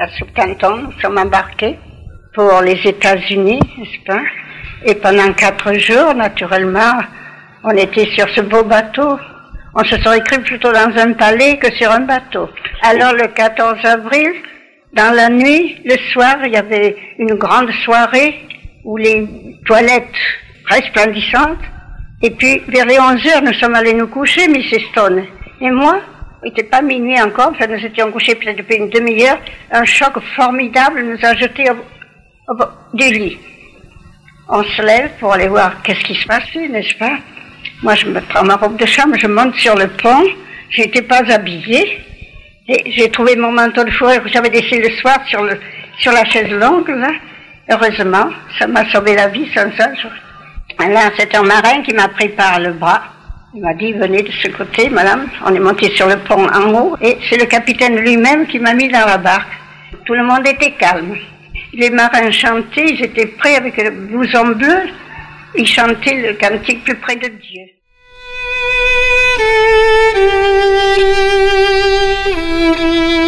à Southampton, nous sommes embarqués pour les États-Unis, n'est-ce pas? Et pendant quatre jours, naturellement, on était sur ce beau bateau. On se serait cru plutôt dans un palais que sur un bateau. Alors le 14 avril, dans la nuit, le soir, il y avait une grande soirée où les toilettes resplendissantes. Et puis, vers les 11 heures, nous sommes allés nous coucher, Mrs. Stone. Et moi, il n'était pas minuit encore, enfin, nous étions couchés peut-être depuis une demi-heure. Un choc formidable nous a jetés au, du lit. On se lève pour aller voir qu'est-ce qui se passait, n'est-ce pas? Moi, je me prends ma robe de chambre, je monte sur le pont. Je n'étais pas habillée. Et j'ai trouvé mon manteau de fourrure que j'avais laissé le soir sur, le, sur la chaise longue, là. Heureusement, ça m'a sauvé la vie sans ça. Là, c'est un marin qui m'a pris par le bras. Il m'a dit, venez de ce côté, madame. On est monté sur le pont en haut et c'est le capitaine lui-même qui m'a mis dans la barque. Tout le monde était calme. Les marins chantaient, ils étaient prêts avec le blouson bleu. Ils chantaient le cantique plus près de Dieu.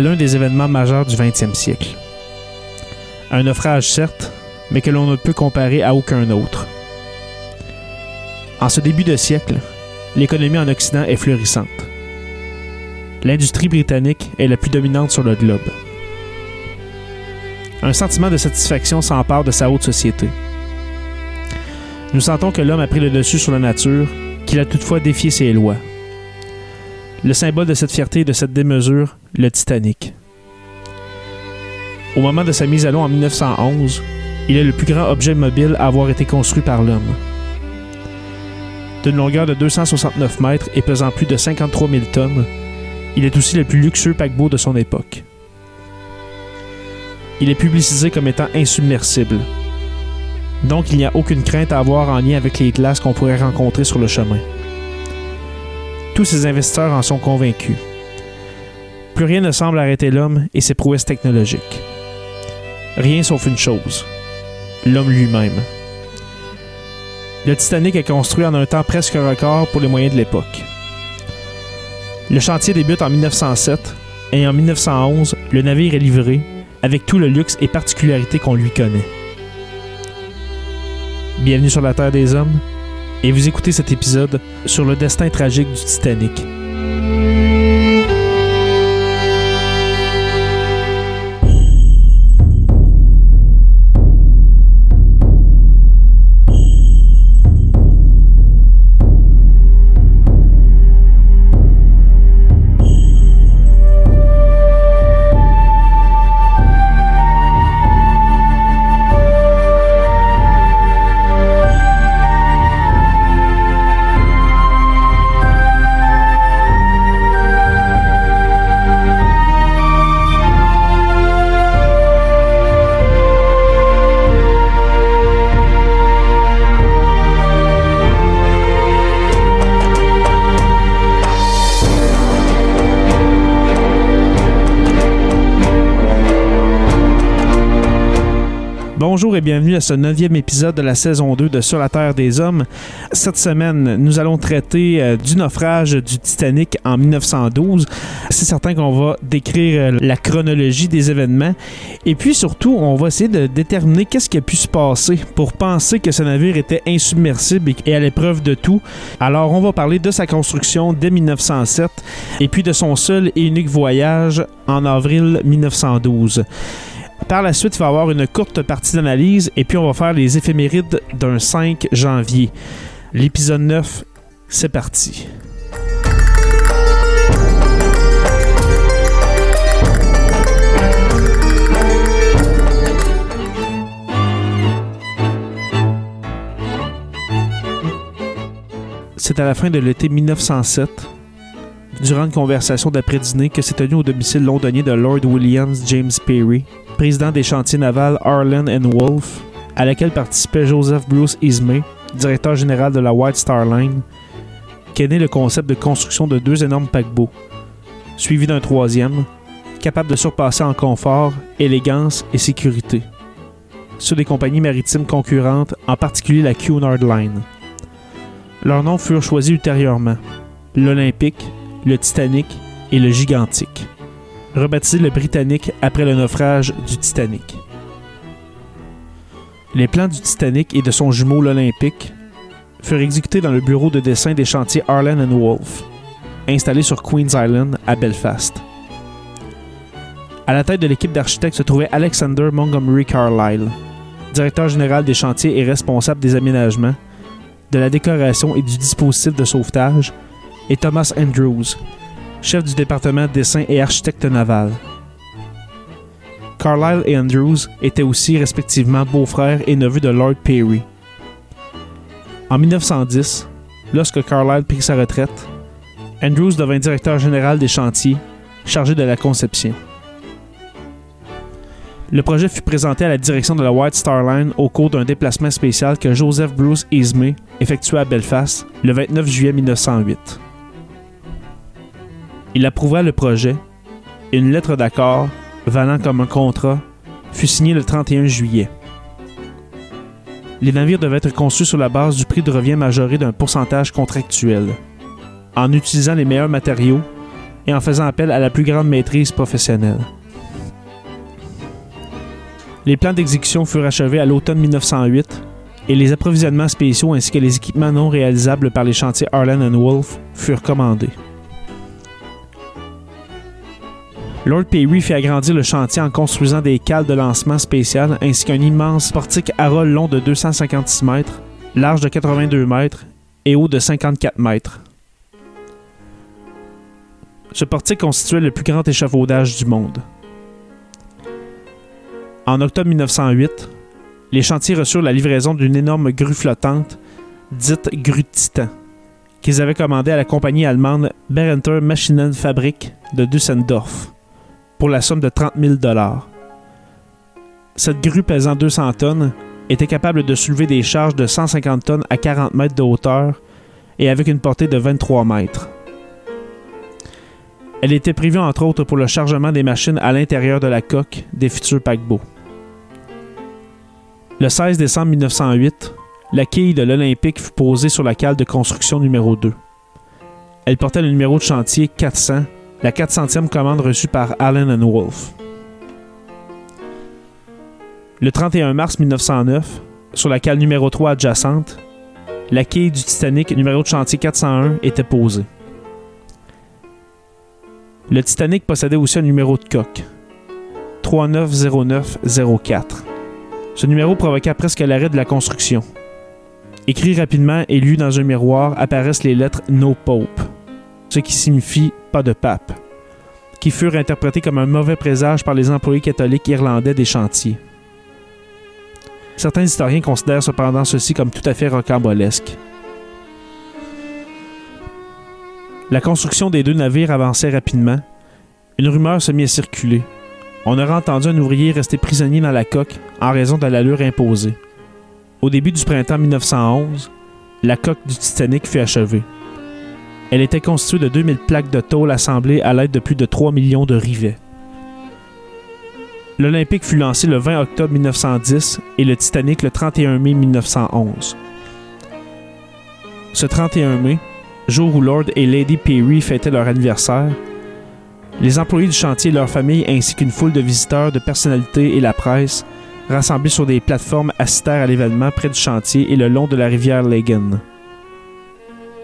l'un des événements majeurs du 20e siècle. Un naufrage certes, mais que l'on ne peut comparer à aucun autre. En ce début de siècle, l'économie en Occident est florissante. L'industrie britannique est la plus dominante sur le globe. Un sentiment de satisfaction s'empare de sa haute société. Nous sentons que l'homme a pris le dessus sur la nature, qu'il a toutefois défié ses lois. Le symbole de cette fierté et de cette démesure, le Titanic. Au moment de sa mise à l'eau en 1911, il est le plus grand objet mobile à avoir été construit par l'homme. D'une longueur de 269 mètres et pesant plus de 53 000 tonnes, il est aussi le plus luxueux paquebot de son époque. Il est publicisé comme étant insubmersible. Donc il n'y a aucune crainte à avoir en lien avec les glaces qu'on pourrait rencontrer sur le chemin. Tous ces investisseurs en sont convaincus. Plus rien ne semble arrêter l'homme et ses prouesses technologiques. Rien sauf une chose, l'homme lui-même. Le Titanic est construit en un temps presque record pour les moyens de l'époque. Le chantier débute en 1907 et en 1911, le navire est livré avec tout le luxe et particularité qu'on lui connaît. Bienvenue sur la Terre des Hommes, et vous écoutez cet épisode sur le destin tragique du Titanic. Bonjour et bienvenue à ce neuvième épisode de la saison 2 de Sur la Terre des Hommes. Cette semaine, nous allons traiter euh, du naufrage du Titanic en 1912. C'est certain qu'on va décrire euh, la chronologie des événements et puis surtout, on va essayer de déterminer qu'est-ce qui a pu se passer pour penser que ce navire était insubmersible et à l'épreuve de tout. Alors, on va parler de sa construction dès 1907 et puis de son seul et unique voyage en avril 1912. Par la suite, il va y avoir une courte partie d'analyse et puis on va faire les éphémérides d'un 5 janvier. L'épisode 9, c'est parti. C'est à la fin de l'été 1907, durant une conversation d'après-dîner que s'est tenue au domicile londonien de Lord Williams James Perry, président des chantiers navals Harlan and Wolff, à laquelle participait Joseph Bruce Ismay, directeur général de la White Star Line, qu'est né le concept de construction de deux énormes paquebots, suivi d'un troisième, capable de surpasser en confort, élégance et sécurité, sur des compagnies maritimes concurrentes, en particulier la Cunard Line. Leurs noms furent choisis ultérieurement l'Olympique, le Titanic et le Gigantique, rebaptisé le Britannique après le naufrage du Titanic. Les plans du Titanic et de son jumeau l'Olympique furent exécutés dans le bureau de dessin des chantiers Harlan Wolff, installé sur Queen's Island à Belfast. À la tête de l'équipe d'architectes se trouvait Alexander Montgomery Carlyle, directeur général des chantiers et responsable des aménagements, de la décoration et du dispositif de sauvetage, et Thomas Andrews, chef du département dessin et architecte naval. Carlyle et Andrews étaient aussi respectivement beaux-frères et neveux de Lord Perry. En 1910, lorsque Carlyle prit sa retraite, Andrews devint directeur général des chantiers, chargé de la conception. Le projet fut présenté à la direction de la White Star Line au cours d'un déplacement spécial que Joseph Bruce Ismay effectua à Belfast le 29 juillet 1908. Il approuva le projet et une lettre d'accord, valant comme un contrat, fut signée le 31 juillet. Les navires devaient être conçus sur la base du prix de revient majoré d'un pourcentage contractuel, en utilisant les meilleurs matériaux et en faisant appel à la plus grande maîtrise professionnelle. Les plans d'exécution furent achevés à l'automne 1908 et les approvisionnements spéciaux ainsi que les équipements non réalisables par les chantiers Harlan Wolff furent commandés. Lord Perry fit agrandir le chantier en construisant des cales de lancement spéciales ainsi qu'un immense portique à rôle long de 256 mètres, large de 82 mètres et haut de 54 mètres. Ce portique constituait le plus grand échafaudage du monde. En octobre 1908, les chantiers reçurent la livraison d'une énorme grue flottante, dite grue Titan, qu'ils avaient commandée à la compagnie allemande Berenter Maschinenfabrik de Düsseldorf pour la somme de 30 000 Cette grue pesant 200 tonnes était capable de soulever des charges de 150 tonnes à 40 mètres de hauteur et avec une portée de 23 mètres. Elle était prévue entre autres pour le chargement des machines à l'intérieur de la coque des futurs paquebots. Le 16 décembre 1908, la quille de l'Olympique fut posée sur la cale de construction numéro 2. Elle portait le numéro de chantier 400 la 400e commande reçue par Allen Wolf. Le 31 mars 1909, sur la cale numéro 3 adjacente, la quille du Titanic numéro de chantier 401 était posée. Le Titanic possédait aussi un numéro de coque, 390904. Ce numéro provoqua presque l'arrêt de la construction. Écrit rapidement et lu dans un miroir apparaissent les lettres No Pope ce qui signifie pas de pape, qui furent interprétés comme un mauvais présage par les employés catholiques irlandais des chantiers. Certains historiens considèrent cependant ceci comme tout à fait rocambolesque. La construction des deux navires avançait rapidement. Une rumeur se mit à circuler. On aurait entendu un ouvrier rester prisonnier dans la coque en raison de l'allure imposée. Au début du printemps 1911, la coque du Titanic fut achevée. Elle était constituée de 2000 plaques de tôle assemblées à l'aide de plus de 3 millions de rivets. L'Olympique fut lancé le 20 octobre 1910 et le Titanic le 31 mai 1911. Ce 31 mai, jour où Lord et Lady Perry fêtaient leur anniversaire, les employés du chantier et leurs familles ainsi qu'une foule de visiteurs, de personnalités et la presse rassemblés sur des plateformes assistèrent à l'événement près du chantier et le long de la rivière Lagan.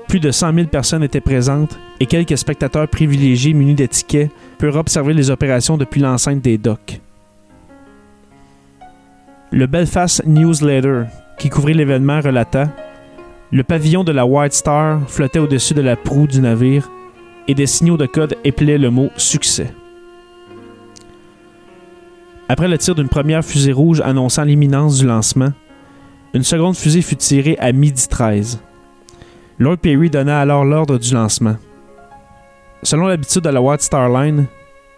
Plus de 100 000 personnes étaient présentes et quelques spectateurs privilégiés munis d'étiquettes purent observer les opérations depuis l'enceinte des docks. Le Belfast Newsletter, qui couvrait l'événement, relata Le pavillon de la White Star flottait au-dessus de la proue du navire et des signaux de code épelaient le mot succès. Après le tir d'une première fusée rouge annonçant l'imminence du lancement, une seconde fusée fut tirée à midi 13. Lord Perry donna alors l'ordre du lancement. Selon l'habitude de la White Star Line,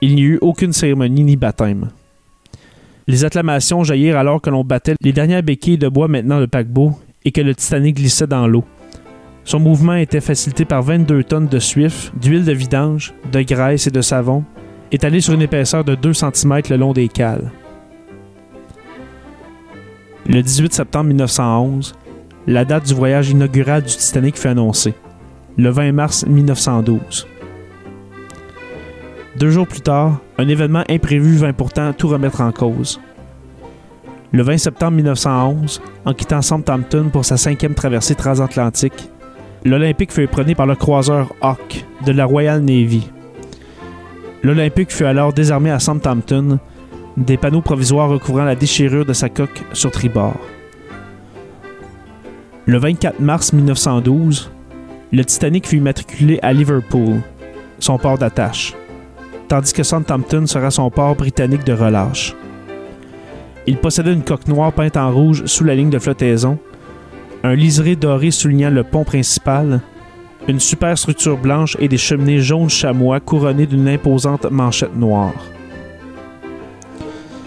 il n'y eut aucune cérémonie ni baptême. Les acclamations jaillirent alors que l'on battait les dernières béquilles de bois maintenant le paquebot et que le Titanic glissait dans l'eau. Son mouvement était facilité par 22 tonnes de suif, d'huile de vidange, de graisse et de savon, étalés sur une épaisseur de 2 cm le long des cales. Le 18 septembre 1911, la date du voyage inaugural du Titanic fut annoncée, le 20 mars 1912. Deux jours plus tard, un événement imprévu vint pourtant tout remettre en cause. Le 20 septembre 1911, en quittant Southampton pour sa cinquième traversée transatlantique, l'Olympique fut épronné par le croiseur Hawk de la Royal Navy. L'Olympique fut alors désarmé à Southampton, des panneaux provisoires recouvrant la déchirure de sa coque sur tribord. Le 24 mars 1912, le Titanic fut immatriculé à Liverpool, son port d'attache tandis que Southampton sera son port britannique de relâche. Il possédait une coque noire peinte en rouge sous la ligne de flottaison, un liseré doré soulignant le pont principal, une superstructure blanche et des cheminées jaunes chamois couronnées d'une imposante manchette noire.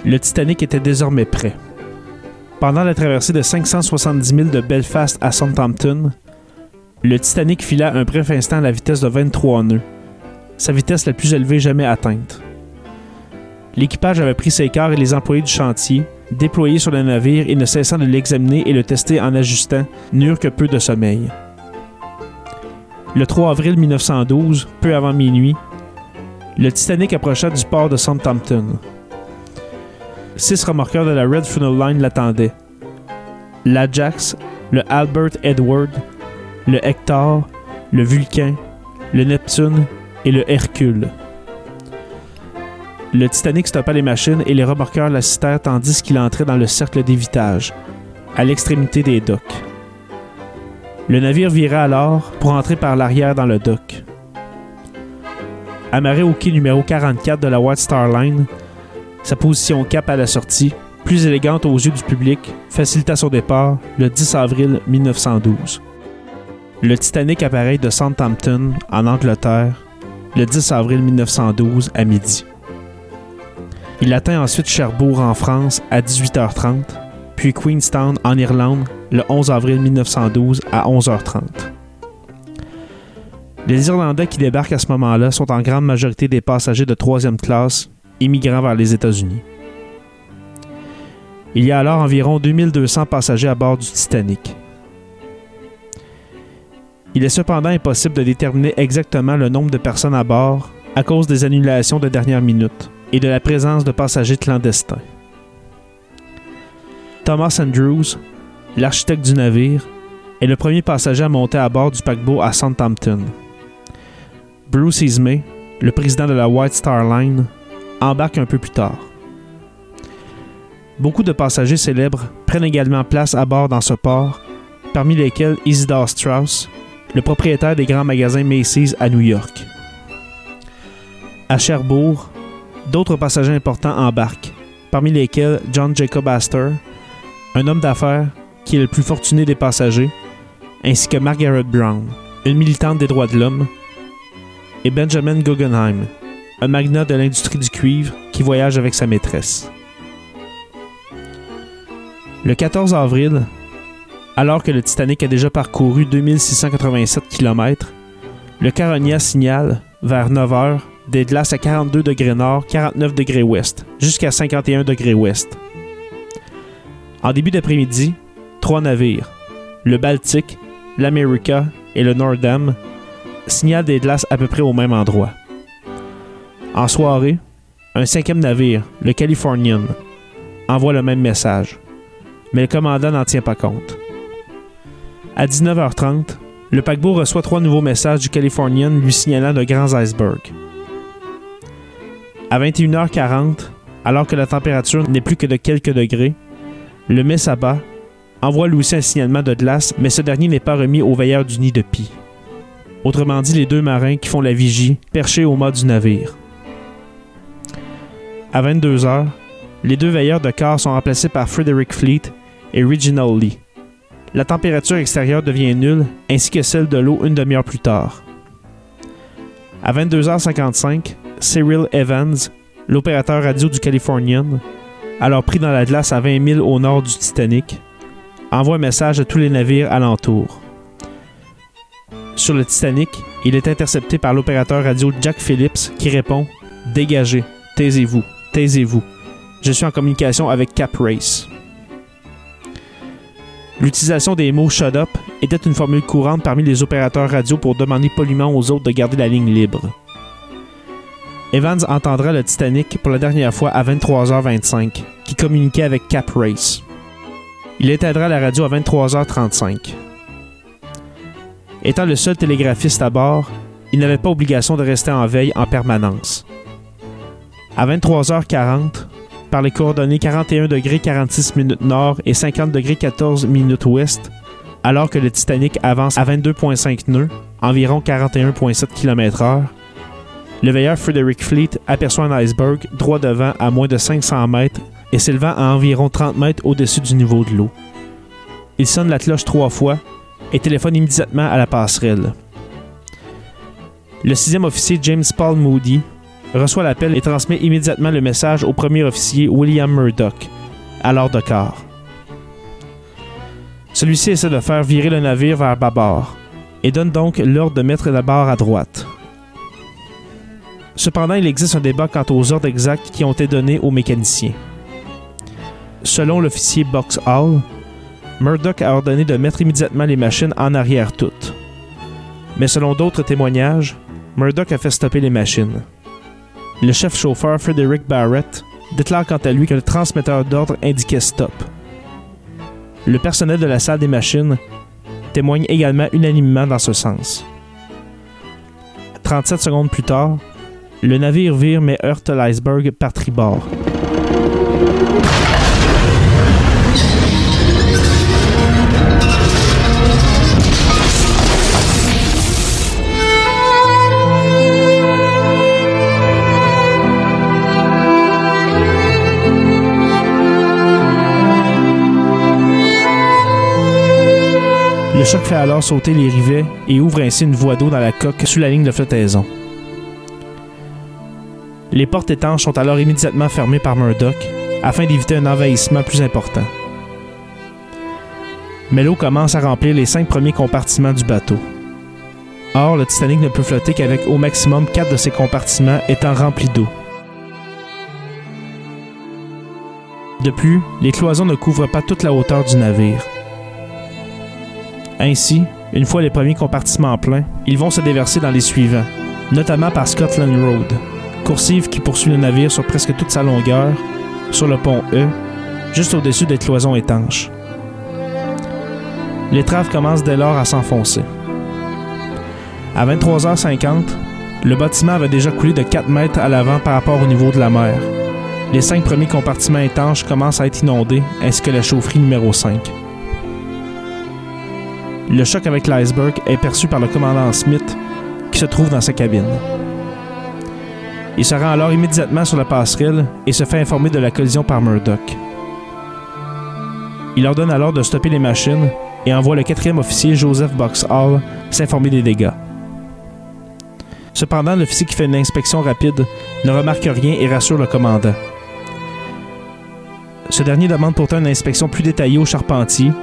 Le Titanic était désormais prêt. Pendant la traversée de 570 000 de Belfast à Southampton, le Titanic fila un bref instant à la vitesse de 23 nœuds, sa vitesse la plus élevée jamais atteinte. L'équipage avait pris ses quarts et les employés du chantier, déployés sur le navire et ne cessant de l'examiner et le tester en ajustant, n'eurent que peu de sommeil. Le 3 avril 1912, peu avant minuit, le Titanic approcha du port de Southampton. Six remorqueurs de la Red Funnel Line l'attendaient. L'Ajax, le Albert Edward, le Hector, le Vulcain, le Neptune et le Hercule. Le Titanic stoppa les machines et les remorqueurs l'assistèrent tandis qu'il entrait dans le cercle d'évitage, à l'extrémité des docks. Le navire vira alors pour entrer par l'arrière dans le dock. Amarré au quai numéro 44 de la White Star Line, sa position cap à la sortie, plus élégante aux yeux du public, facilita son départ le 10 avril 1912. Le Titanic apparaît de Southampton, en Angleterre, le 10 avril 1912 à midi. Il atteint ensuite Cherbourg en France à 18h30, puis Queenstown en Irlande le 11 avril 1912 à 11h30. Les Irlandais qui débarquent à ce moment-là sont en grande majorité des passagers de troisième classe immigrant vers les États-Unis. Il y a alors environ 2200 passagers à bord du Titanic. Il est cependant impossible de déterminer exactement le nombre de personnes à bord à cause des annulations de dernière minute et de la présence de passagers clandestins. Thomas Andrews, l'architecte du navire, est le premier passager à monter à bord du paquebot à Southampton. Bruce Ismay, le président de la White Star Line, embarque un peu plus tard. Beaucoup de passagers célèbres prennent également place à bord dans ce port, parmi lesquels Isidore Strauss, le propriétaire des grands magasins Macy's à New York. À Cherbourg, d'autres passagers importants embarquent, parmi lesquels John Jacob Astor, un homme d'affaires qui est le plus fortuné des passagers, ainsi que Margaret Brown, une militante des droits de l'homme, et Benjamin Guggenheim, un magnat de l'industrie du cuivre qui voyage avec sa maîtresse. Le 14 avril, alors que le Titanic a déjà parcouru 2687 km, le Caronia signale, vers 9 h, des glaces à 42 degrés nord, 49 degrés ouest, jusqu'à 51 degrés ouest. En début d'après-midi, trois navires, le Baltique, l'America et le Nordam, signalent des glaces à peu près au même endroit. En soirée, un cinquième navire, le Californian, envoie le même message, mais le commandant n'en tient pas compte. À 19h30, le paquebot reçoit trois nouveaux messages du Californian lui signalant de grands icebergs. À 21h40, alors que la température n'est plus que de quelques degrés, le Messaba envoie lui aussi un signalement de glace, mais ce dernier n'est pas remis aux veilleurs du nid de pie. Autrement dit, les deux marins qui font la vigie, perchés au mât du navire. À 22h, les deux veilleurs de quart sont remplacés par Frederick Fleet et Reginald Lee la température extérieure devient nulle, ainsi que celle de l'eau une demi-heure plus tard. À 22h55, Cyril Evans, l'opérateur radio du Californian, alors pris dans la glace à 20 000 au nord du Titanic, envoie un message à tous les navires alentours. Sur le Titanic, il est intercepté par l'opérateur radio Jack Phillips qui répond Dégagez, taisez-vous, taisez-vous. Je suis en communication avec Cap Race. L'utilisation des mots shut up était une formule courante parmi les opérateurs radio pour demander poliment aux autres de garder la ligne libre. Evans entendra le Titanic pour la dernière fois à 23h25, qui communiquait avec Cap Race. Il éteindra la radio à 23h35. Étant le seul télégraphiste à bord, il n'avait pas obligation de rester en veille en permanence. À 23h40, par les coordonnées 41 degrés 46 minutes nord et 50 degrés 14 minutes ouest, alors que le Titanic avance à 22,5 nœuds, environ 41,7 km/h, le veilleur Frederick Fleet aperçoit un iceberg droit devant à moins de 500 mètres et s'élevant à environ 30 mètres au-dessus du niveau de l'eau. Il sonne la cloche trois fois et téléphone immédiatement à la passerelle. Le sixième officier James Paul Moody reçoit l'appel et transmet immédiatement le message au premier officier William Murdoch, alors de quart. Celui-ci essaie de faire virer le navire vers bâbord et donne donc l'ordre de mettre la barre à droite. Cependant, il existe un débat quant aux ordres exacts qui ont été donnés aux mécaniciens. Selon l'officier Box Hall, Murdoch a ordonné de mettre immédiatement les machines en arrière toutes. Mais selon d'autres témoignages, Murdoch a fait stopper les machines. Le chef chauffeur Frederick Barrett déclare quant à lui que le transmetteur d'ordre indiquait stop. Le personnel de la salle des machines témoigne également unanimement dans ce sens. 37 secondes plus tard, le navire vire mais heurte l'iceberg par tribord. Choc fait alors sauter les rivets et ouvre ainsi une voie d'eau dans la coque sous la ligne de flottaison. Les portes étanches sont alors immédiatement fermées par Murdoch afin d'éviter un envahissement plus important. Mais l'eau commence à remplir les cinq premiers compartiments du bateau. Or, le Titanic ne peut flotter qu'avec au maximum quatre de ses compartiments étant remplis d'eau. De plus, les cloisons ne couvrent pas toute la hauteur du navire. Ainsi, une fois les premiers compartiments pleins, ils vont se déverser dans les suivants, notamment par Scotland Road, coursive qui poursuit le navire sur presque toute sa longueur, sur le pont E, juste au-dessus des cloisons étanches. L'étrave commence dès lors à s'enfoncer. À 23h50, le bâtiment avait déjà coulé de 4 mètres à l'avant par rapport au niveau de la mer. Les cinq premiers compartiments étanches commencent à être inondés, ainsi que la chaufferie numéro 5. Le choc avec l'iceberg est perçu par le commandant Smith, qui se trouve dans sa cabine. Il se rend alors immédiatement sur la passerelle et se fait informer de la collision par Murdoch. Il ordonne alors de stopper les machines et envoie le quatrième officier Joseph Boxhall s'informer des dégâts. Cependant, l'officier qui fait une inspection rapide ne remarque rien et rassure le commandant. Ce dernier demande pourtant une inspection plus détaillée au charpentier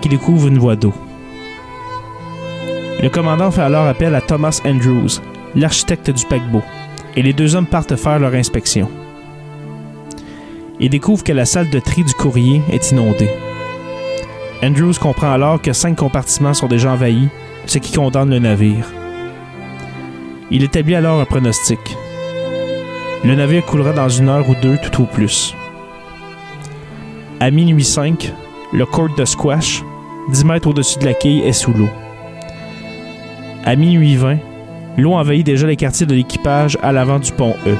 qui découvre une voie d'eau. Le commandant fait alors appel à Thomas Andrews, l'architecte du paquebot, et les deux hommes partent faire leur inspection. Ils découvrent que la salle de tri du courrier est inondée. Andrews comprend alors que cinq compartiments sont déjà envahis, ce qui condamne le navire. Il établit alors un pronostic. Le navire coulera dans une heure ou deux tout au plus. À minuit 5, le court de Squash, 10 mètres au-dessus de la quille, est sous l'eau. À minuit 20, l'eau envahit déjà les quartiers de l'équipage à l'avant du pont E.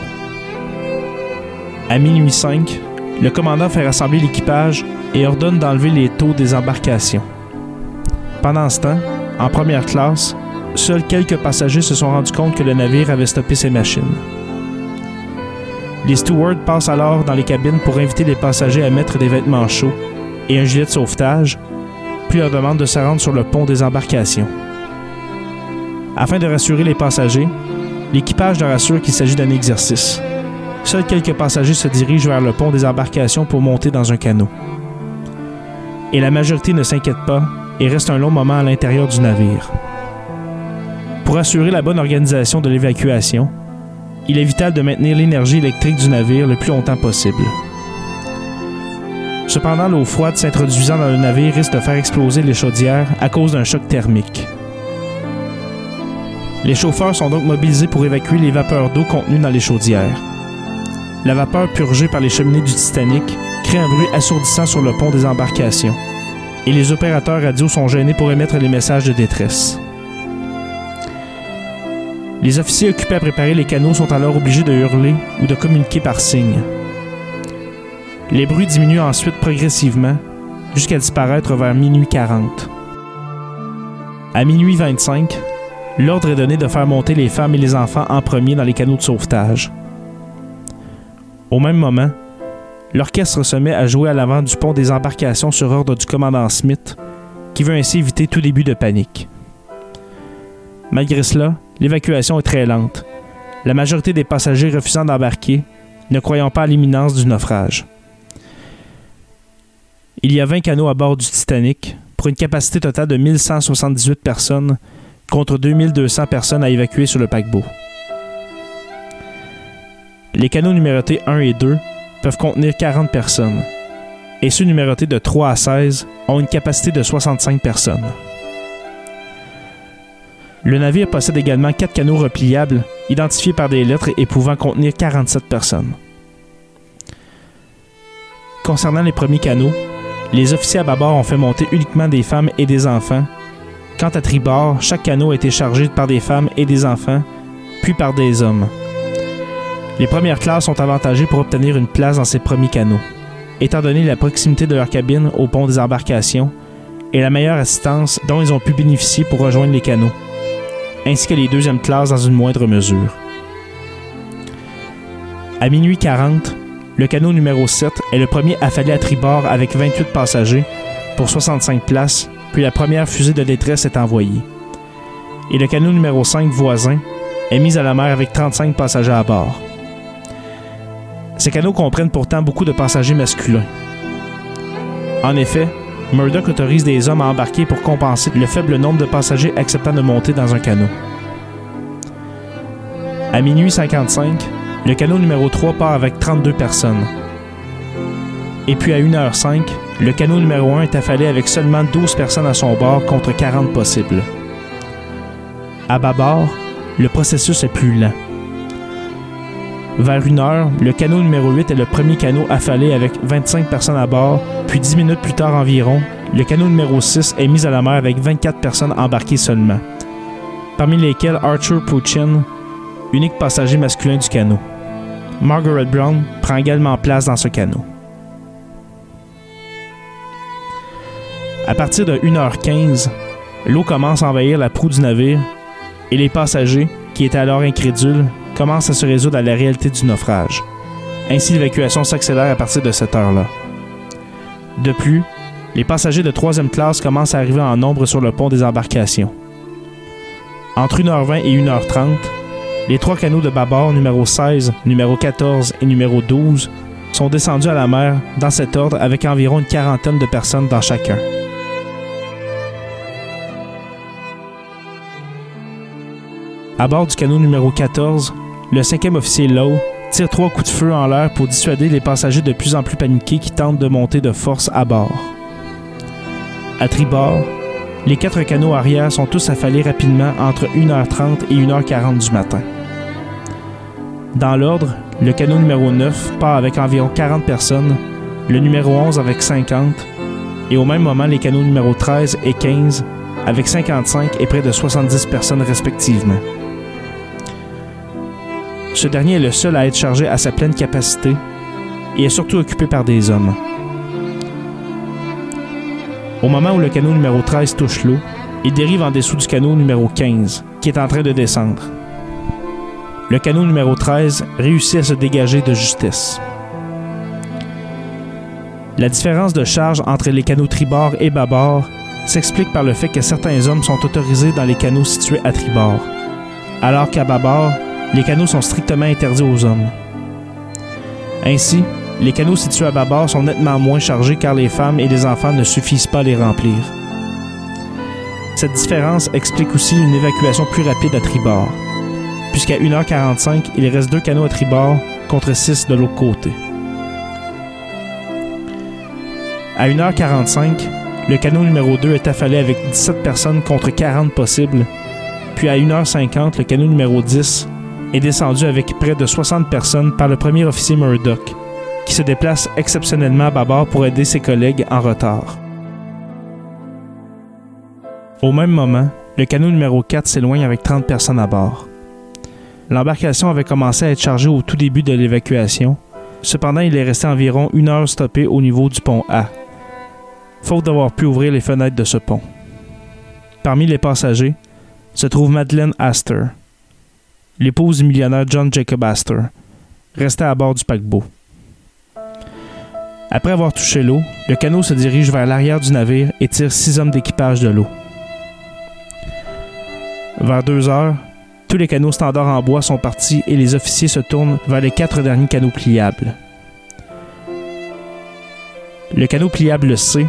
À minuit 5, le commandant fait rassembler l'équipage et ordonne d'enlever les taux des embarcations. Pendant ce temps, en première classe, seuls quelques passagers se sont rendus compte que le navire avait stoppé ses machines. Les stewards passent alors dans les cabines pour inviter les passagers à mettre des vêtements chauds et un gilet de sauvetage, puis leur demande de se rendre sur le pont des embarcations. Afin de rassurer les passagers, l'équipage leur assure qu'il s'agit d'un exercice. seuls quelques passagers se dirigent vers le pont des embarcations pour monter dans un canot. Et la majorité ne s'inquiète pas et reste un long moment à l'intérieur du navire. Pour assurer la bonne organisation de l'évacuation, il est vital de maintenir l'énergie électrique du navire le plus longtemps possible. Cependant, l'eau froide s'introduisant dans le navire risque de faire exploser les chaudières à cause d'un choc thermique. Les chauffeurs sont donc mobilisés pour évacuer les vapeurs d'eau contenues dans les chaudières. La vapeur purgée par les cheminées du Titanic crée un bruit assourdissant sur le pont des embarcations, et les opérateurs radio sont gênés pour émettre les messages de détresse. Les officiers occupés à préparer les canaux sont alors obligés de hurler ou de communiquer par signes. Les bruits diminuent ensuite progressivement jusqu'à disparaître vers minuit 40. À minuit 25, l'ordre est donné de faire monter les femmes et les enfants en premier dans les canaux de sauvetage. Au même moment, l'orchestre se met à jouer à l'avant du pont des embarcations sur ordre du commandant Smith, qui veut ainsi éviter tout début de panique. Malgré cela, l'évacuation est très lente, la majorité des passagers refusant d'embarquer, ne croyant pas à l'imminence du naufrage. Il y a 20 canots à bord du Titanic pour une capacité totale de 1178 personnes contre 2200 personnes à évacuer sur le paquebot. Les canots numérotés 1 et 2 peuvent contenir 40 personnes et ceux numérotés de 3 à 16 ont une capacité de 65 personnes. Le navire possède également 4 canots repliables identifiés par des lettres et pouvant contenir 47 personnes. Concernant les premiers canots, les officiers à bâbord ont fait monter uniquement des femmes et des enfants. Quant à tribord, chaque canot a été chargé par des femmes et des enfants, puis par des hommes. Les premières classes sont avantagées pour obtenir une place dans ces premiers canots, étant donné la proximité de leur cabine au pont des embarcations et la meilleure assistance dont ils ont pu bénéficier pour rejoindre les canaux, ainsi que les deuxièmes classes dans une moindre mesure. À minuit 40, le canot numéro 7 est le premier affalé à tribord avec 28 passagers pour 65 places, puis la première fusée de détresse est envoyée. Et le canot numéro 5 voisin est mis à la mer avec 35 passagers à bord. Ces canots comprennent pourtant beaucoup de passagers masculins. En effet, Murdoch autorise des hommes à embarquer pour compenser le faible nombre de passagers acceptant de monter dans un canot. À minuit 55, le canot numéro 3 part avec 32 personnes. Et puis à 1h05, le canot numéro 1 est affalé avec seulement 12 personnes à son bord contre 40 possibles. À bâbord, le processus est plus lent. Vers 1 heure, le canot numéro 8 est le premier canot affalé avec 25 personnes à bord, puis 10 minutes plus tard environ, le canot numéro 6 est mis à la mer avec 24 personnes embarquées seulement, parmi lesquelles Archer Puchin, unique passager masculin du canot. Margaret Brown prend également place dans ce canot. À partir de 1h15, l'eau commence à envahir la proue du navire et les passagers, qui étaient alors incrédules, commencent à se résoudre à la réalité du naufrage. Ainsi, l'évacuation s'accélère à partir de cette heure-là. De plus, les passagers de troisième classe commencent à arriver en nombre sur le pont des embarcations. Entre 1h20 et 1h30, les trois canots de bâbord numéro 16, numéro 14 et numéro 12 sont descendus à la mer dans cet ordre avec environ une quarantaine de personnes dans chacun. À bord du canot numéro 14, le cinquième officier Lowe tire trois coups de feu en l'air pour dissuader les passagers de plus en plus paniqués qui tentent de monter de force à bord. À tribord, les quatre canots arrière sont tous affalés rapidement entre 1h30 et 1h40 du matin. Dans l'ordre, le canot numéro 9 part avec environ 40 personnes, le numéro 11 avec 50, et au même moment les canots numéro 13 et 15 avec 55 et près de 70 personnes respectivement. Ce dernier est le seul à être chargé à sa pleine capacité et est surtout occupé par des hommes. Au moment où le canot numéro 13 touche l'eau, il dérive en dessous du canot numéro 15, qui est en train de descendre. Le canot numéro 13 réussit à se dégager de justesse. La différence de charge entre les canaux tribord et bâbord s'explique par le fait que certains hommes sont autorisés dans les canaux situés à tribord, alors qu'à bâbord, les canaux sont strictement interdits aux hommes. Ainsi, les canaux situés à bâbord sont nettement moins chargés car les femmes et les enfants ne suffisent pas à les remplir. Cette différence explique aussi une évacuation plus rapide à tribord, puisqu'à 1h45, il reste deux canaux à tribord contre 6 de l'autre côté. À 1h45, le canot numéro 2 est affalé avec 17 personnes contre 40 possibles, puis à 1h50, le canot numéro 10 est descendu avec près de 60 personnes par le premier officier Murdoch, qui se déplace exceptionnellement à bâbord pour aider ses collègues en retard. Au même moment, le canot numéro 4 s'éloigne avec 30 personnes à bord. L'embarcation avait commencé à être chargée au tout début de l'évacuation. Cependant, il est resté environ une heure stoppé au niveau du pont A, faute d'avoir pu ouvrir les fenêtres de ce pont. Parmi les passagers se trouve Madeleine Astor, l'épouse du millionnaire John Jacob Astor, restée à bord du paquebot. Après avoir touché l'eau, le canot se dirige vers l'arrière du navire et tire six hommes d'équipage de l'eau. Vers deux heures, tous les canaux standards en bois sont partis et les officiers se tournent vers les quatre derniers canaux pliables. Le canot pliable C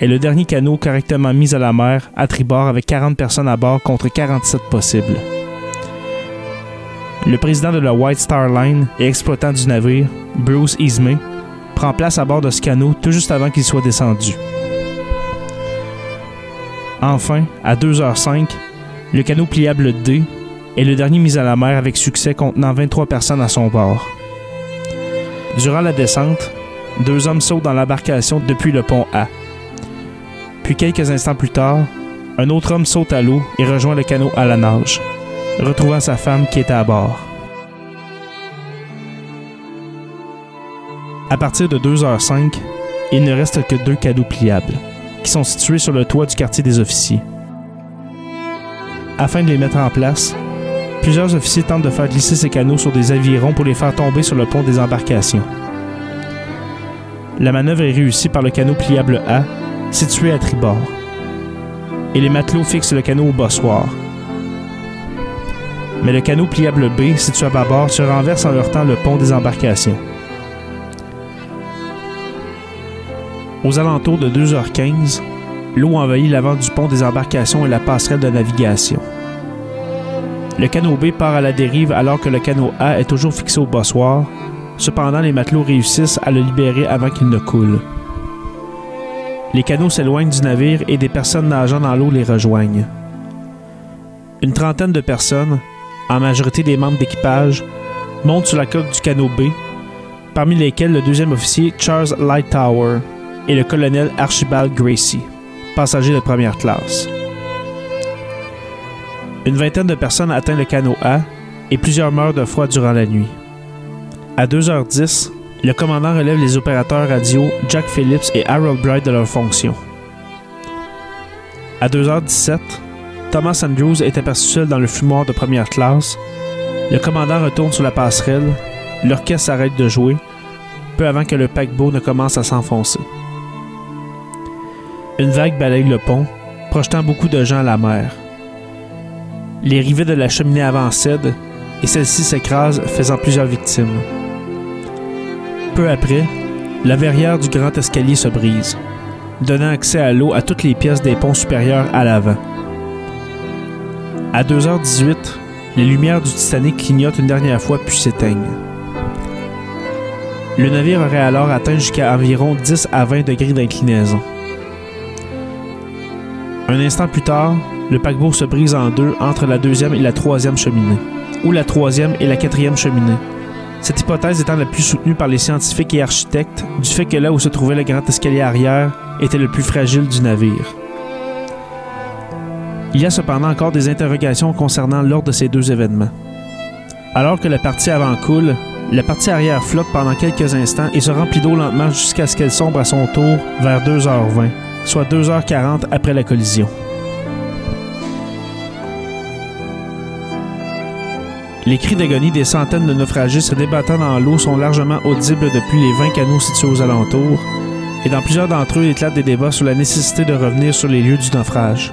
est le dernier canot correctement mis à la mer à tribord avec 40 personnes à bord contre 47 possibles. Le président de la White Star Line et exploitant du navire, Bruce Ismay, prend place à bord de ce canot tout juste avant qu'il soit descendu. Enfin, à 2h05, le canot pliable D est le dernier mis à la mer avec succès contenant 23 personnes à son bord. Durant la descente, deux hommes sautent dans l'embarcation depuis le pont A. Puis quelques instants plus tard, un autre homme saute à l'eau et rejoint le canot à la nage, retrouvant sa femme qui était à bord. À partir de 2h05, il ne reste que deux canots pliables, qui sont situés sur le toit du quartier des officiers. Afin de les mettre en place, plusieurs officiers tentent de faire glisser ces canaux sur des avirons pour les faire tomber sur le pont des embarcations. La manœuvre est réussie par le canot pliable A, situé à tribord. Et les matelots fixent le canot au bossoir. Mais le canot pliable B, situé à bâbord, se renverse en heurtant le pont des embarcations. Aux alentours de 2h15, l'eau envahit l'avant du pont des embarcations et la passerelle de navigation. Le canot B part à la dérive alors que le canot A est toujours fixé au bossoir. Cependant, les matelots réussissent à le libérer avant qu'il ne coule. Les canots s'éloignent du navire et des personnes nageant dans l'eau les rejoignent. Une trentaine de personnes, en majorité des membres d'équipage, montent sur la coque du canot B, parmi lesquels le deuxième officier Charles Lightower et le colonel Archibald Gracie passagers de première classe. Une vingtaine de personnes atteignent le canot A et plusieurs meurent de froid durant la nuit. À 2h10, le commandant relève les opérateurs radio Jack Phillips et Harold Bright de leurs fonctions. À 2h17, Thomas Andrews est aperçu seul dans le fumoir de première classe. Le commandant retourne sur la passerelle, l'orchestre arrête de jouer, peu avant que le paquebot ne commence à s'enfoncer. Une vague balaye le pont, projetant beaucoup de gens à la mer. Les rivets de la cheminée avant cèdent et celle-ci s'écrase, faisant plusieurs victimes. Peu après, la verrière du grand escalier se brise, donnant accès à l'eau à toutes les pièces des ponts supérieurs à l'avant. À 2h18, les lumières du Titanic clignotent une dernière fois puis s'éteignent. Le navire aurait alors atteint jusqu'à environ 10 à 20 degrés d'inclinaison. Un instant plus tard, le paquebot se brise en deux entre la deuxième et la troisième cheminée, ou la troisième et la quatrième cheminée. Cette hypothèse étant la plus soutenue par les scientifiques et architectes du fait que là où se trouvait le grand escalier arrière était le plus fragile du navire. Il y a cependant encore des interrogations concernant l'ordre de ces deux événements. Alors que la partie avant coule, la partie arrière flotte pendant quelques instants et se remplit d'eau lentement jusqu'à ce qu'elle sombre à son tour vers 2h20 soit 2h40 après la collision. Les cris d'agonie des centaines de naufragés se débattant dans l'eau sont largement audibles depuis les 20 canaux situés aux alentours, et dans plusieurs d'entre eux éclatent des débats sur la nécessité de revenir sur les lieux du naufrage.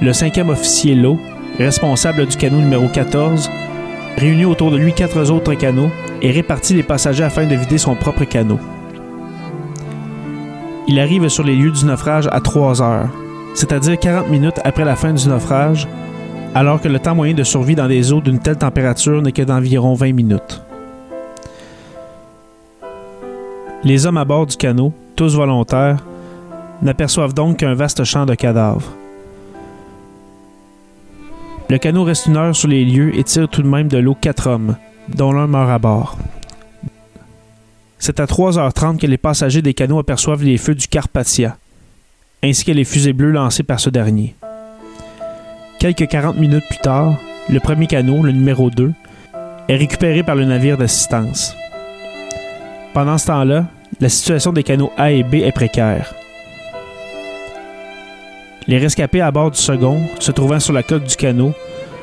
Le cinquième officier Lowe, responsable du canot numéro 14, réunit autour de lui quatre autres canots et répartit les passagers afin de vider son propre canot. Il arrive sur les lieux du naufrage à 3 heures, c'est-à-dire 40 minutes après la fin du naufrage, alors que le temps moyen de survie dans des eaux d'une telle température n'est que d'environ 20 minutes. Les hommes à bord du canot, tous volontaires, n'aperçoivent donc qu'un vaste champ de cadavres. Le canot reste une heure sur les lieux et tire tout de même de l'eau quatre hommes, dont l'un meurt à bord. C'est à 3h30 que les passagers des canots aperçoivent les feux du Carpathia, ainsi que les fusées bleues lancées par ce dernier. Quelques 40 minutes plus tard, le premier canot, le numéro 2, est récupéré par le navire d'assistance. Pendant ce temps-là, la situation des canaux A et B est précaire. Les rescapés à bord du second, se trouvant sur la coque du canot,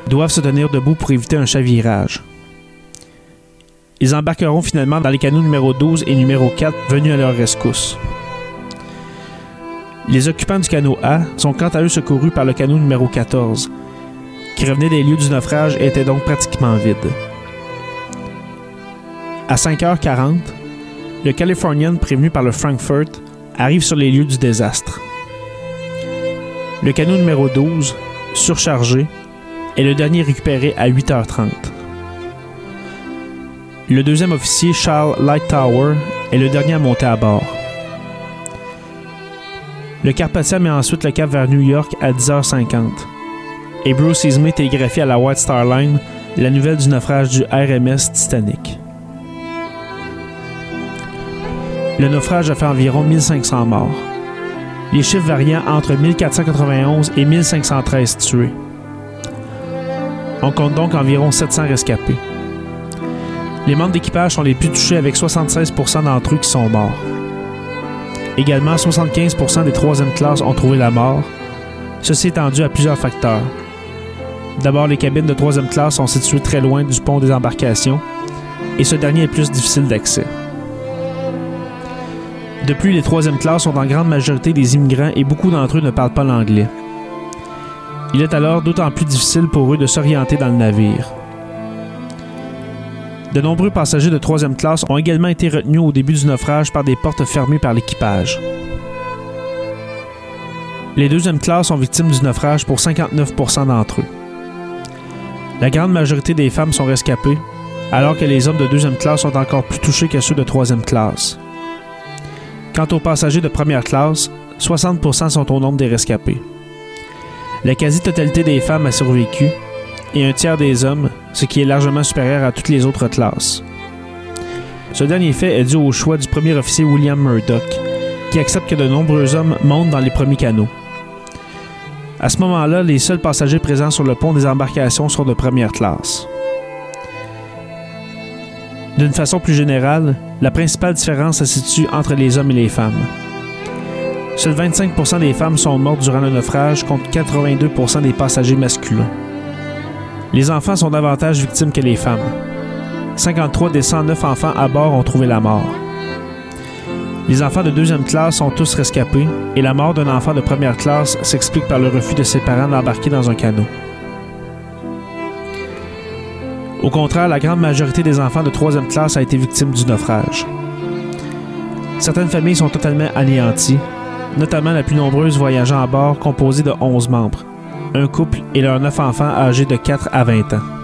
doivent se tenir debout pour éviter un chavirage. Ils embarqueront finalement dans les canots numéro 12 et numéro 4 venus à leur rescousse. Les occupants du canot A sont quant à eux secourus par le canot numéro 14, qui revenait des lieux du naufrage et était donc pratiquement vide. À 5h40, le Californian prévenu par le Frankfurt arrive sur les lieux du désastre. Le canot numéro 12, surchargé, est le dernier récupéré à 8h30. Le deuxième officier, Charles Lightower, est le dernier à monter à bord. Le Carpathia met ensuite le cap vers New York à 10h50. Et Bruce Ismay télégraphie à la White Star Line la nouvelle du naufrage du RMS Titanic. Le naufrage a fait environ 1500 morts les chiffres variant entre 1491 et 1513 tués. On compte donc environ 700 rescapés. Les membres d'équipage sont les plus touchés avec 76% d'entre eux qui sont morts. Également, 75% des troisième classes ont trouvé la mort. Ceci étant dû à plusieurs facteurs. D'abord, les cabines de troisième classe sont situées très loin du pont des embarcations et ce dernier est plus difficile d'accès. De plus, les troisième classes sont en grande majorité des immigrants et beaucoup d'entre eux ne parlent pas l'anglais. Il est alors d'autant plus difficile pour eux de s'orienter dans le navire. De nombreux passagers de troisième classe ont également été retenus au début du naufrage par des portes fermées par l'équipage. Les deuxièmes classes sont victimes du naufrage pour 59% d'entre eux. La grande majorité des femmes sont rescapées, alors que les hommes de deuxième classe sont encore plus touchés que ceux de troisième classe. Quant aux passagers de première classe, 60% sont au nombre des rescapés. La quasi-totalité des femmes a survécu et un tiers des hommes, ce qui est largement supérieur à toutes les autres classes. Ce dernier fait est dû au choix du premier officier William Murdoch, qui accepte que de nombreux hommes montent dans les premiers canaux. À ce moment-là, les seuls passagers présents sur le pont des embarcations sont de première classe. D'une façon plus générale, la principale différence se situe entre les hommes et les femmes. Seuls 25% des femmes sont mortes durant le naufrage contre 82% des passagers masculins. Les enfants sont davantage victimes que les femmes. 53 des 109 enfants à bord ont trouvé la mort. Les enfants de deuxième classe sont tous rescapés et la mort d'un enfant de première classe s'explique par le refus de ses parents d'embarquer dans un canot. Au contraire, la grande majorité des enfants de troisième classe a été victime du naufrage. Certaines familles sont totalement anéanties, notamment la plus nombreuse voyageant à bord composée de 11 membres, un couple et leurs 9 enfants âgés de 4 à 20 ans.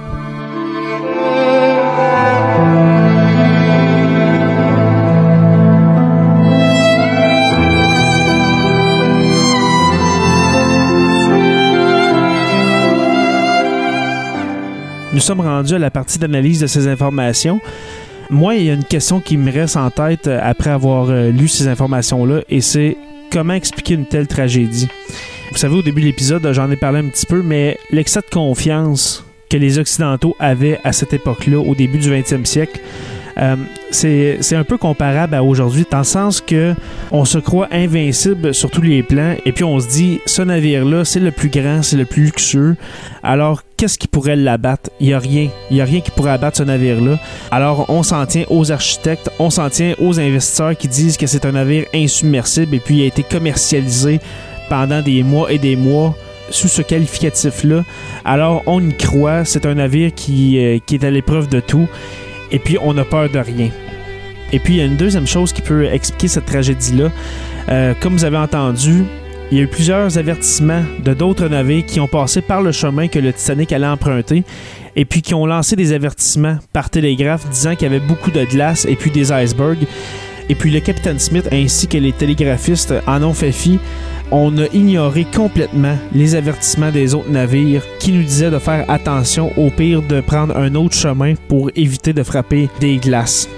Nous sommes rendus à la partie d'analyse de ces informations. Moi, il y a une question qui me reste en tête euh, après avoir euh, lu ces informations-là, et c'est comment expliquer une telle tragédie? Vous savez, au début de l'épisode, j'en ai parlé un petit peu, mais l'excès de confiance que les Occidentaux avaient à cette époque-là, au début du 20e siècle, euh, c'est un peu comparable à aujourd'hui, dans le sens que on se croit invincible sur tous les plans, et puis on se dit, ce navire-là, c'est le plus grand, c'est le plus luxueux. Alors, qu'est-ce qui pourrait l'abattre? Il n'y a rien. Il n'y a rien qui pourrait abattre ce navire-là. Alors, on s'en tient aux architectes, on s'en tient aux investisseurs qui disent que c'est un navire insubmersible et puis il a été commercialisé pendant des mois et des mois sous ce qualificatif-là. Alors, on y croit. C'est un navire qui, euh, qui est à l'épreuve de tout. Et puis on a peur de rien. Et puis il y a une deuxième chose qui peut expliquer cette tragédie-là. Euh, comme vous avez entendu, il y a eu plusieurs avertissements de d'autres navires qui ont passé par le chemin que le Titanic allait emprunter et puis qui ont lancé des avertissements par télégraphe disant qu'il y avait beaucoup de glace et puis des icebergs. Et puis le capitaine Smith ainsi que les télégraphistes en ont fait fi. On a ignoré complètement les avertissements des autres navires qui nous disaient de faire attention au pire de prendre un autre chemin pour éviter de frapper des glaces.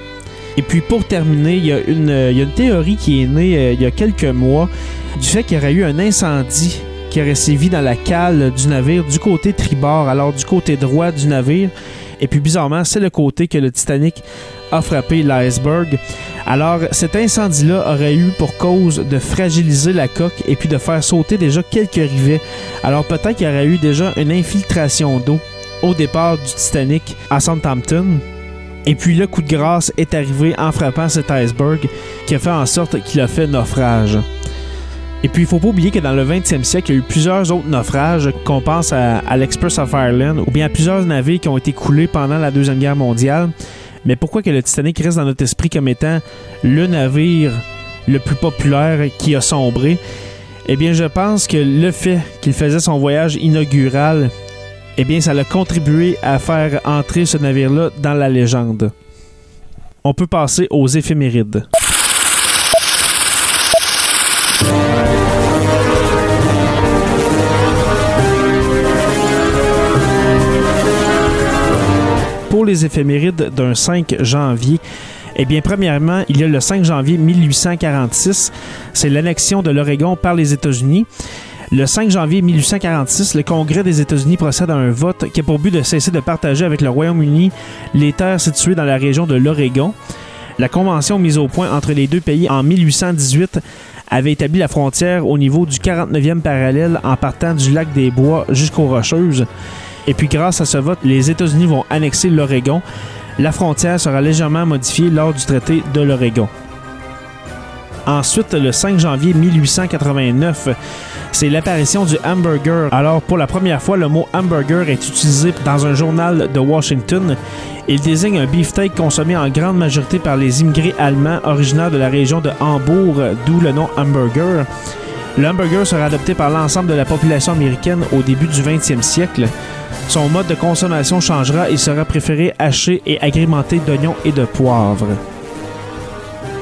Et puis pour terminer, il y a une, théorie qui est née euh, il y a quelques mois du fait qu'il y aurait eu un incendie qui aurait sévi dans la cale du navire du côté tribord, alors du côté droit du navire. Et puis bizarrement, c'est le côté que le Titanic a frappé l'iceberg. Alors cet incendie-là aurait eu pour cause de fragiliser la coque et puis de faire sauter déjà quelques rivets. Alors peut-être qu'il y aurait eu déjà une infiltration d'eau au départ du Titanic à Southampton. Et puis le coup de grâce est arrivé en frappant cet iceberg qui a fait en sorte qu'il a fait naufrage. Et puis, il faut pas oublier que dans le 20e siècle, il y a eu plusieurs autres naufrages, qu'on pense à, l'Express of Ireland, ou bien à plusieurs navires qui ont été coulés pendant la Deuxième Guerre mondiale. Mais pourquoi que le Titanic reste dans notre esprit comme étant le navire le plus populaire qui a sombré? Eh bien, je pense que le fait qu'il faisait son voyage inaugural, eh bien, ça a contribué à faire entrer ce navire-là dans la légende. On peut passer aux éphémérides. Pour les éphémérides d'un 5 janvier, eh bien, premièrement, il y a le 5 janvier 1846, c'est l'annexion de l'Oregon par les États-Unis. Le 5 janvier 1846, le Congrès des États-Unis procède à un vote qui a pour but de cesser de partager avec le Royaume-Uni les terres situées dans la région de l'Oregon. La convention mise au point entre les deux pays en 1818 avait établi la frontière au niveau du 49e parallèle en partant du lac des Bois jusqu'aux Rocheuses. Et puis grâce à ce vote, les États-Unis vont annexer l'Oregon. La frontière sera légèrement modifiée lors du traité de l'Oregon. Ensuite, le 5 janvier 1889, c'est l'apparition du hamburger. Alors, pour la première fois, le mot hamburger est utilisé dans un journal de Washington. Il désigne un beefsteak consommé en grande majorité par les immigrés allemands originaires de la région de Hambourg, d'où le nom hamburger. Le hamburger sera adopté par l'ensemble de la population américaine au début du 20e siècle. Son mode de consommation changera et sera préféré haché et agrémenté d'oignons et de poivre.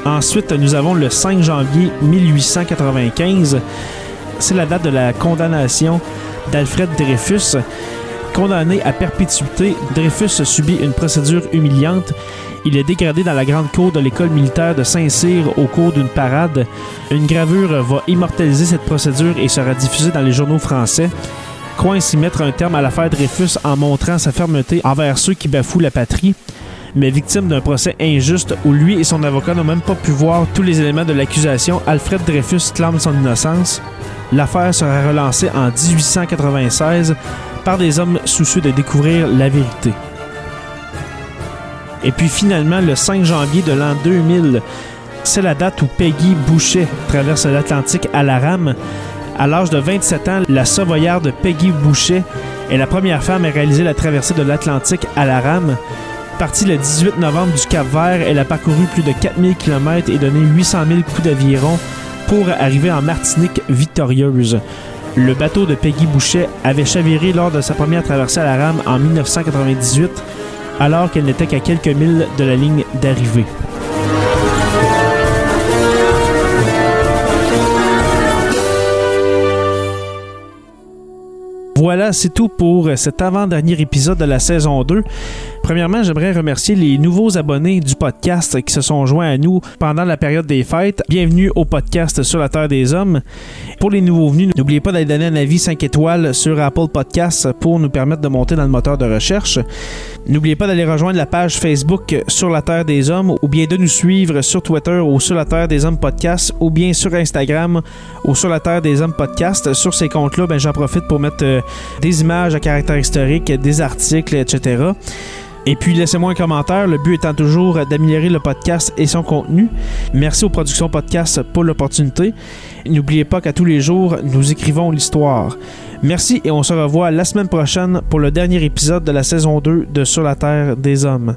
Ensuite, nous avons le 5 janvier 1895 c'est la date de la condamnation d'Alfred Dreyfus. Condamné à perpétuité, Dreyfus subit une procédure humiliante. Il est dégradé dans la grande cour de l'école militaire de Saint-Cyr au cours d'une parade. Une gravure va immortaliser cette procédure et sera diffusée dans les journaux français. Coin y mettre un terme à l'affaire Dreyfus en montrant sa fermeté envers ceux qui bafouent la patrie mais victime d'un procès injuste où lui et son avocat n'ont même pas pu voir tous les éléments de l'accusation, Alfred Dreyfus clame son innocence. L'affaire sera relancée en 1896 par des hommes soucieux de découvrir la vérité. Et puis finalement, le 5 janvier de l'an 2000, c'est la date où Peggy Boucher traverse l'Atlantique à la rame. À l'âge de 27 ans, la savoyarde Peggy Boucher est la première femme à réaliser la traversée de l'Atlantique à la rame. Partie le 18 novembre du Cap-Vert, elle a parcouru plus de 4000 km et donné 800 000 coups d'aviron pour arriver en Martinique victorieuse. Le bateau de Peggy Boucher avait chaviré lors de sa première traversée à la rame en 1998, alors qu'elle n'était qu'à quelques milles de la ligne d'arrivée. Voilà, c'est tout pour cet avant-dernier épisode de la saison 2. Premièrement, j'aimerais remercier les nouveaux abonnés du podcast qui se sont joints à nous pendant la période des fêtes. Bienvenue au podcast sur la Terre des Hommes. Pour les nouveaux venus, n'oubliez pas d'aller donner un avis 5 étoiles sur Apple Podcasts pour nous permettre de monter dans le moteur de recherche. N'oubliez pas d'aller rejoindre la page Facebook sur la Terre des Hommes ou bien de nous suivre sur Twitter ou sur la Terre des Hommes Podcast ou bien sur Instagram ou sur la Terre des Hommes Podcast. Sur ces comptes-là, ben, j'en profite pour mettre euh, des images à caractère historique, des articles, etc. Et puis laissez-moi un commentaire, le but étant toujours d'améliorer le podcast et son contenu. Merci aux productions podcast pour l'opportunité. N'oubliez pas qu'à tous les jours, nous écrivons l'histoire. Merci et on se revoit la semaine prochaine pour le dernier épisode de la saison 2 de Sur la Terre des Hommes.